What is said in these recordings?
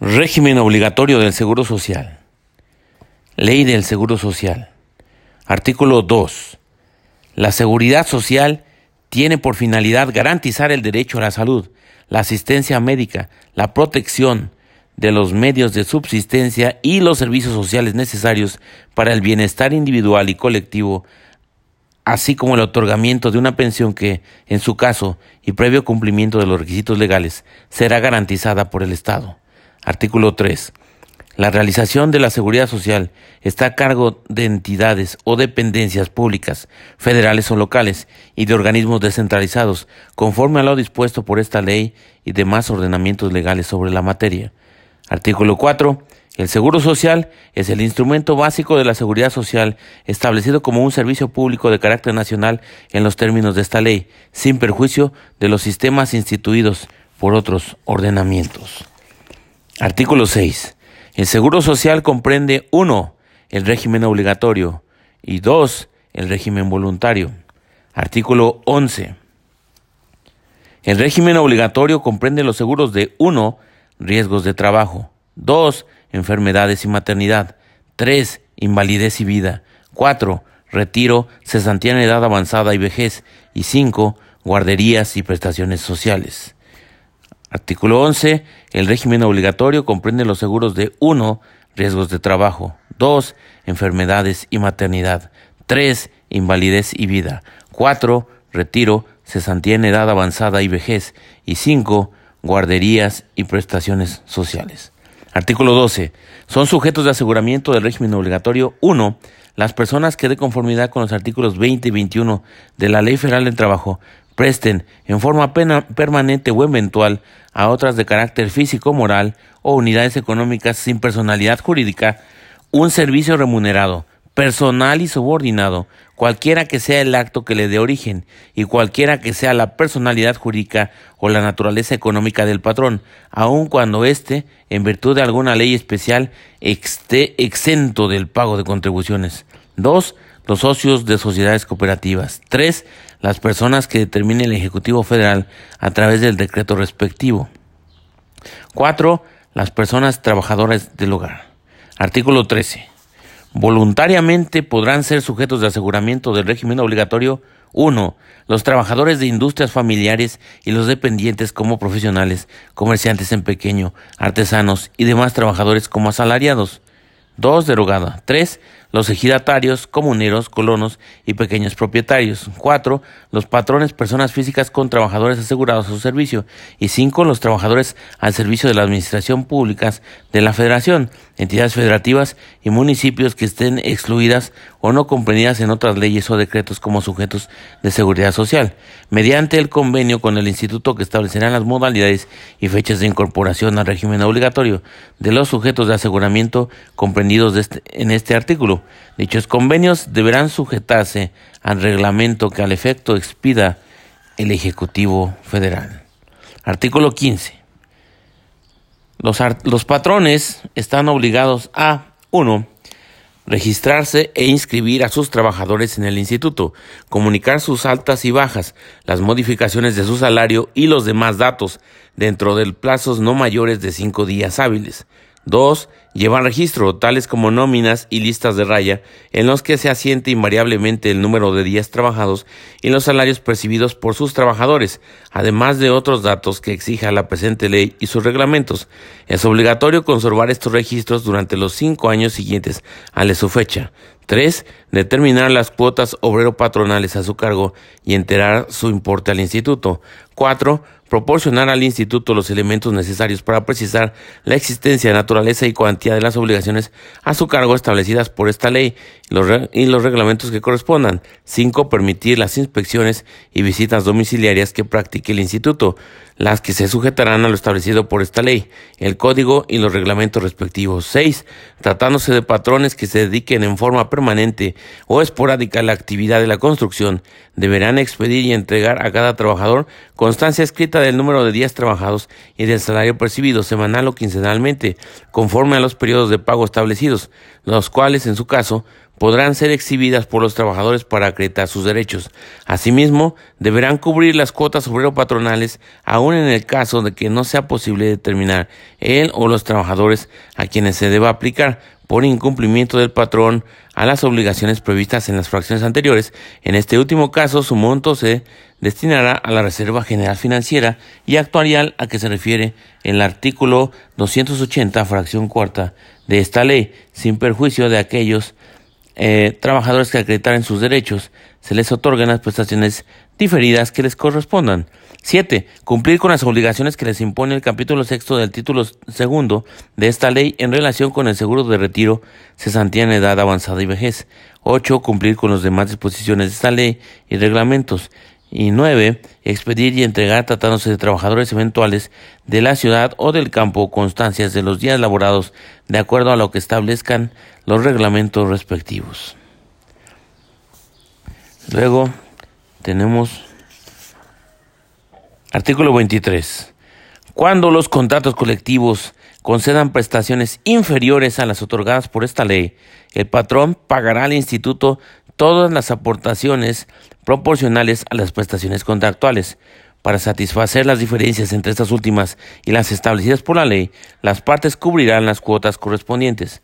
Régimen obligatorio del Seguro Social. Ley del Seguro Social. Artículo 2. La seguridad social tiene por finalidad garantizar el derecho a la salud, la asistencia médica, la protección de los medios de subsistencia y los servicios sociales necesarios para el bienestar individual y colectivo, así como el otorgamiento de una pensión que, en su caso y previo cumplimiento de los requisitos legales, será garantizada por el Estado. Artículo 3. La realización de la seguridad social está a cargo de entidades o dependencias públicas, federales o locales, y de organismos descentralizados, conforme a lo dispuesto por esta ley y demás ordenamientos legales sobre la materia. Artículo 4. El Seguro Social es el instrumento básico de la seguridad social establecido como un servicio público de carácter nacional en los términos de esta ley, sin perjuicio de los sistemas instituidos por otros ordenamientos. Artículo 6. El Seguro Social comprende 1. El régimen obligatorio y 2. El régimen voluntario. Artículo 11. El régimen obligatorio comprende los seguros de 1. Riesgos de trabajo. 2. Enfermedades y maternidad. 3. Invalidez y vida. 4. Retiro, cesantía en edad avanzada y vejez. Y 5. Guarderías y prestaciones sociales. Artículo 11. El régimen obligatorio comprende los seguros de 1. Riesgos de trabajo. 2. Enfermedades y maternidad. 3. Invalidez y vida. 4. Retiro, cesantía en edad avanzada y vejez. Y 5. Guarderías y prestaciones sociales. Artículo 12. Son sujetos de aseguramiento del régimen obligatorio 1. Las personas que de conformidad con los artículos 20 y 21 de la Ley Federal del Trabajo presten en forma permanente o eventual a otras de carácter físico, moral o unidades económicas sin personalidad jurídica un servicio remunerado, personal y subordinado, cualquiera que sea el acto que le dé origen y cualquiera que sea la personalidad jurídica o la naturaleza económica del patrón, aun cuando éste, en virtud de alguna ley especial, esté exento del pago de contribuciones. 2 los socios de sociedades cooperativas. Tres, las personas que determine el Ejecutivo Federal a través del decreto respectivo. Cuatro, las personas trabajadoras del hogar. Artículo 13. Voluntariamente podrán ser sujetos de aseguramiento del régimen obligatorio 1. Los trabajadores de industrias familiares y los dependientes como profesionales, comerciantes en pequeño, artesanos y demás trabajadores como asalariados. 2. Derogada. 3. Los ejidatarios, comuneros, colonos y pequeños propietarios. 4. Los patrones, personas físicas con trabajadores asegurados a su servicio. Y 5. Los trabajadores al servicio de la administración pública de la Federación, entidades federativas y municipios que estén excluidas o no comprendidas en otras leyes o decretos como sujetos de seguridad social, mediante el convenio con el instituto que establecerán las modalidades y fechas de incorporación al régimen obligatorio de los sujetos de aseguramiento comprendidos este, en este artículo. Dichos convenios deberán sujetarse al reglamento que al efecto expida el Ejecutivo Federal. Artículo 15. Los, los patrones están obligados a 1 registrarse e inscribir a sus trabajadores en el instituto, comunicar sus altas y bajas, las modificaciones de su salario y los demás datos dentro de plazos no mayores de cinco días hábiles. 2. Llevan registro, tales como nóminas y listas de raya, en los que se asiente invariablemente el número de días trabajados y los salarios percibidos por sus trabajadores, además de otros datos que exija la presente ley y sus reglamentos. Es obligatorio conservar estos registros durante los cinco años siguientes a su fecha. 3. Determinar las cuotas obrero-patronales a su cargo y enterar su importe al instituto. 4. Proporcionar al instituto los elementos necesarios para precisar la existencia, naturaleza y cuantía de las obligaciones a su cargo establecidas por esta ley y los reglamentos que correspondan. 5. Permitir las inspecciones y visitas domiciliarias que practique el instituto, las que se sujetarán a lo establecido por esta ley, el código y los reglamentos respectivos. 6. Tratándose de patrones que se dediquen en forma permanente o esporádica a la actividad de la construcción, deberán expedir y entregar a cada trabajador constancia escrita del número de días trabajados y del salario percibido semanal o quincenalmente, conforme a los periodos de pago establecidos, los cuales, en su caso, podrán ser exhibidas por los trabajadores para acreditar sus derechos. Asimismo, deberán cubrir las cuotas obrero-patronales, aun en el caso de que no sea posible determinar él o los trabajadores a quienes se deba aplicar por incumplimiento del patrón a las obligaciones previstas en las fracciones anteriores. En este último caso, su monto se destinará a la Reserva General Financiera y actuarial a que se refiere el artículo 280, fracción cuarta de esta ley, sin perjuicio de aquellos eh, trabajadores que acreditaren sus derechos, se les otorgan las prestaciones diferidas que les correspondan. 7. Cumplir con las obligaciones que les impone el capítulo sexto del título segundo de esta ley en relación con el seguro de retiro, cesantía en edad avanzada y vejez. 8. Cumplir con las demás disposiciones de esta ley y reglamentos. Y 9. Expedir y entregar, tratándose de trabajadores eventuales de la ciudad o del campo, constancias de los días laborados de acuerdo a lo que establezcan los reglamentos respectivos. Luego tenemos Artículo 23. Cuando los contratos colectivos concedan prestaciones inferiores a las otorgadas por esta ley, el patrón pagará al instituto todas las aportaciones proporcionales a las prestaciones contractuales. Para satisfacer las diferencias entre estas últimas y las establecidas por la ley, las partes cubrirán las cuotas correspondientes.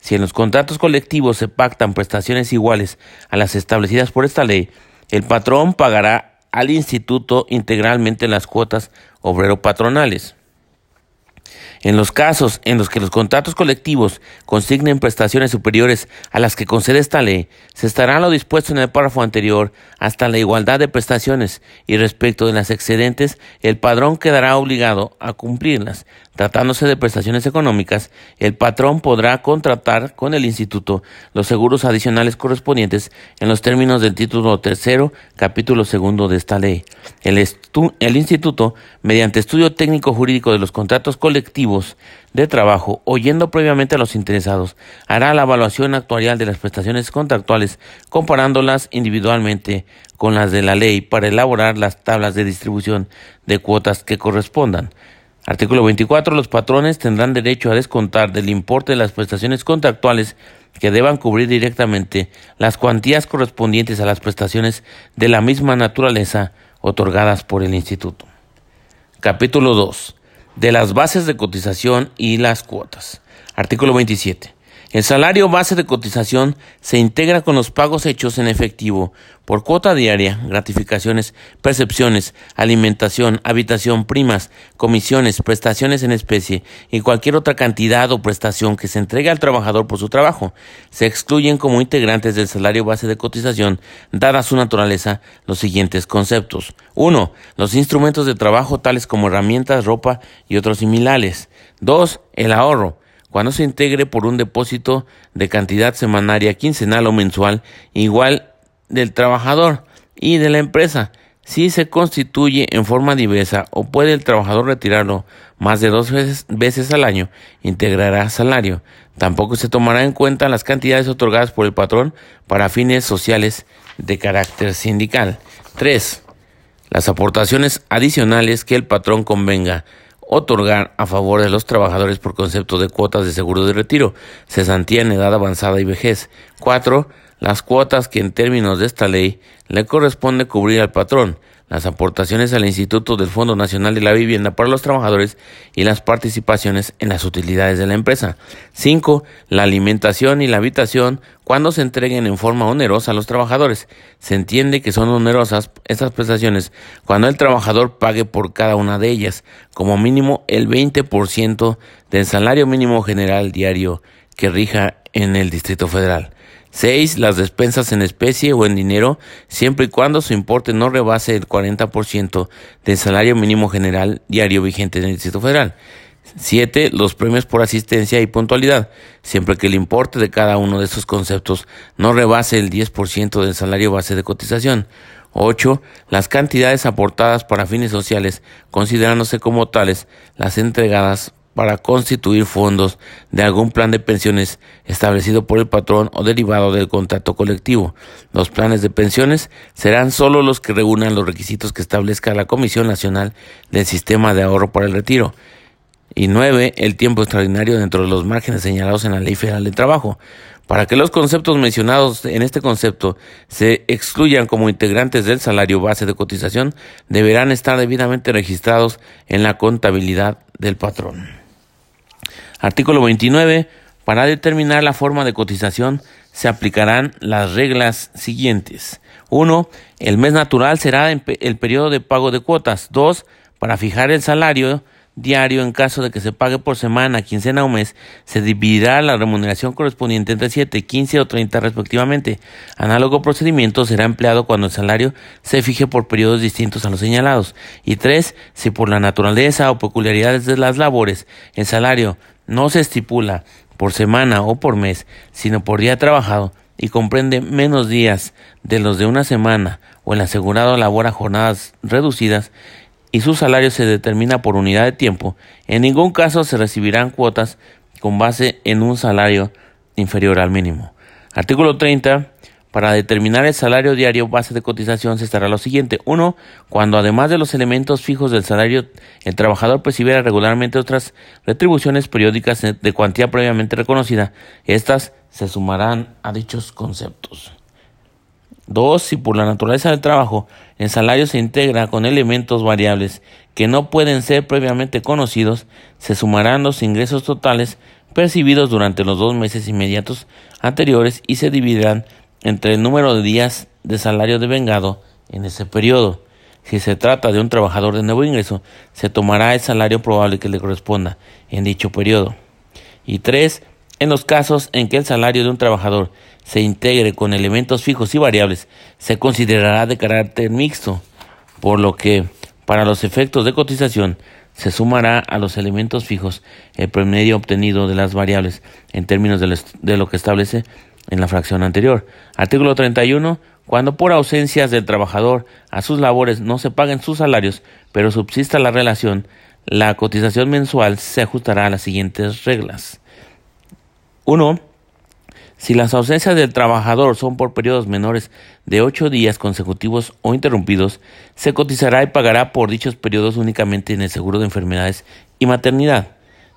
Si en los contratos colectivos se pactan prestaciones iguales a las establecidas por esta ley, el patrón pagará al instituto integralmente las cuotas obrero-patronales. En los casos en los que los contratos colectivos consignen prestaciones superiores a las que concede esta ley, se estará lo dispuesto en el párrafo anterior hasta la igualdad de prestaciones y respecto de las excedentes, el padrón quedará obligado a cumplirlas. Tratándose de prestaciones económicas, el patrón podrá contratar con el instituto los seguros adicionales correspondientes en los términos del título tercero, capítulo segundo de esta ley. El, el instituto, mediante estudio técnico jurídico de los contratos colectivos de trabajo, oyendo previamente a los interesados, hará la evaluación actuarial de las prestaciones contractuales, comparándolas individualmente con las de la ley para elaborar las tablas de distribución de cuotas que correspondan. Artículo 24. Los patrones tendrán derecho a descontar del importe de las prestaciones contractuales que deban cubrir directamente las cuantías correspondientes a las prestaciones de la misma naturaleza otorgadas por el Instituto. Capítulo 2. De las bases de cotización y las cuotas. Artículo 27. El salario base de cotización se integra con los pagos hechos en efectivo por cuota diaria, gratificaciones, percepciones, alimentación, habitación, primas, comisiones, prestaciones en especie y cualquier otra cantidad o prestación que se entregue al trabajador por su trabajo. Se excluyen como integrantes del salario base de cotización, dada su naturaleza, los siguientes conceptos. 1. Los instrumentos de trabajo tales como herramientas, ropa y otros similares. 2. El ahorro cuando se integre por un depósito de cantidad semanaria, quincenal o mensual igual del trabajador y de la empresa. Si se constituye en forma diversa o puede el trabajador retirarlo más de dos veces, al año, integrará salario. Tampoco se tomará en cuenta las cantidades otorgadas por el patrón para fines sociales de carácter sindical. 3. Las aportaciones adicionales que el patrón convenga otorgar a favor de los trabajadores por concepto de cuotas de seguro de retiro, cesantía en edad avanzada y vejez. 4. Las cuotas que en términos de esta ley le corresponde cubrir al patrón, las aportaciones al Instituto del Fondo Nacional de la Vivienda para los Trabajadores y las participaciones en las utilidades de la empresa. 5. La alimentación y la habitación cuando se entreguen en forma onerosa a los trabajadores. Se entiende que son onerosas estas prestaciones cuando el trabajador pague por cada una de ellas, como mínimo el 20% del salario mínimo general diario que rija en el Distrito Federal. 6. Las despensas en especie o en dinero, siempre y cuando su importe no rebase el 40% del salario mínimo general diario vigente en el Distrito Federal. 7. Los premios por asistencia y puntualidad, siempre que el importe de cada uno de estos conceptos no rebase el 10% del salario base de cotización. 8. Las cantidades aportadas para fines sociales, considerándose como tales las entregadas para constituir fondos de algún plan de pensiones establecido por el patrón o derivado del contrato colectivo. Los planes de pensiones serán solo los que reúnan los requisitos que establezca la Comisión Nacional del Sistema de Ahorro para el Retiro. Y nueve, el tiempo extraordinario dentro de los márgenes señalados en la Ley Federal de Trabajo. Para que los conceptos mencionados en este concepto se excluyan como integrantes del salario base de cotización, deberán estar debidamente registrados en la contabilidad del patrón. Artículo 29. Para determinar la forma de cotización se aplicarán las reglas siguientes. 1. El mes natural será el periodo de pago de cuotas. 2. Para fijar el salario diario en caso de que se pague por semana, quincena o mes, se dividirá la remuneración correspondiente entre 7, 15 o 30 respectivamente. Análogo procedimiento será empleado cuando el salario se fije por periodos distintos a los señalados. Y 3. Si por la naturaleza o peculiaridades de las labores el salario no se estipula por semana o por mes, sino por día trabajado, y comprende menos días de los de una semana o el asegurado labora jornadas reducidas, y su salario se determina por unidad de tiempo, en ningún caso se recibirán cuotas con base en un salario inferior al mínimo. Artículo 30. Para determinar el salario diario base de cotización se estará lo siguiente. 1. Cuando además de los elementos fijos del salario, el trabajador percibiera regularmente otras retribuciones periódicas de cuantía previamente reconocida, estas se sumarán a dichos conceptos. Dos, si por la naturaleza del trabajo el salario se integra con elementos variables que no pueden ser previamente conocidos, se sumarán los ingresos totales percibidos durante los dos meses inmediatos anteriores y se dividirán entre el número de días de salario devengado en ese periodo. Si se trata de un trabajador de nuevo ingreso, se tomará el salario probable que le corresponda en dicho periodo. Y tres, en los casos en que el salario de un trabajador se integre con elementos fijos y variables, se considerará de carácter mixto, por lo que, para los efectos de cotización, se sumará a los elementos fijos el promedio obtenido de las variables en términos de lo que establece en la fracción anterior. Artículo 31. Cuando por ausencias del trabajador a sus labores no se paguen sus salarios, pero subsista la relación, la cotización mensual se ajustará a las siguientes reglas. 1. Si las ausencias del trabajador son por periodos menores de ocho días consecutivos o interrumpidos, se cotizará y pagará por dichos periodos únicamente en el seguro de enfermedades y maternidad.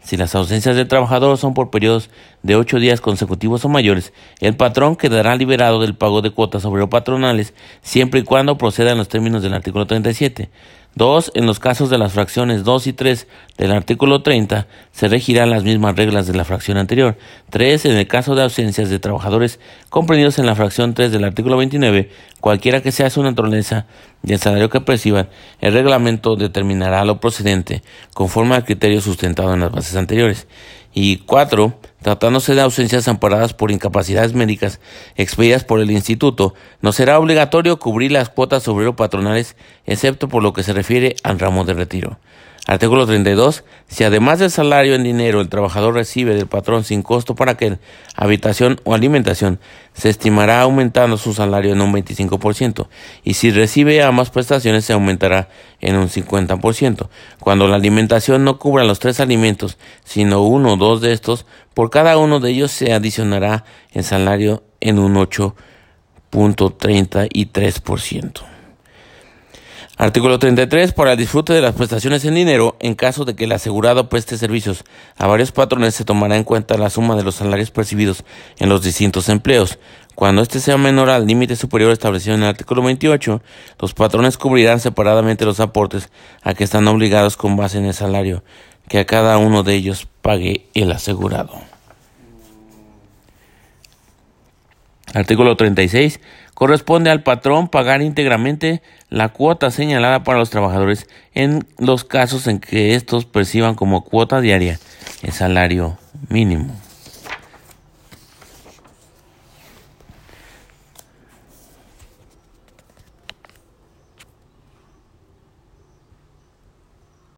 Si las ausencias del trabajador son por periodos de ocho días consecutivos o mayores, el patrón quedará liberado del pago de cuotas obrero patronales siempre y cuando proceda en los términos del artículo 37. 2. En los casos de las fracciones 2 y 3 del artículo 30 se regirán las mismas reglas de la fracción anterior. 3. En el caso de ausencias de trabajadores comprendidos en la fracción 3 del artículo 29, cualquiera que sea su naturaleza y el salario que perciban, el reglamento determinará lo procedente conforme al criterio sustentado en las bases anteriores. Y 4. Tratándose de ausencias amparadas por incapacidades médicas expedidas por el Instituto, no será obligatorio cubrir las cuotas obrero patronales, excepto por lo que se refiere al ramo de retiro. Artículo 32. Si además del salario en dinero el trabajador recibe del patrón sin costo para aquel, habitación o alimentación, se estimará aumentando su salario en un 25%. Y si recibe ambas prestaciones se aumentará en un 50%. Cuando la alimentación no cubra los tres alimentos, sino uno o dos de estos, por cada uno de ellos se adicionará el salario en un 8.33%. Artículo 33. Para el disfrute de las prestaciones en dinero, en caso de que el asegurado preste servicios a varios patrones, se tomará en cuenta la suma de los salarios percibidos en los distintos empleos. Cuando éste sea menor al límite superior establecido en el artículo 28, los patrones cubrirán separadamente los aportes a que están obligados con base en el salario que a cada uno de ellos pague el asegurado. Artículo 36. Corresponde al patrón pagar íntegramente la cuota señalada para los trabajadores en los casos en que estos perciban como cuota diaria el salario mínimo.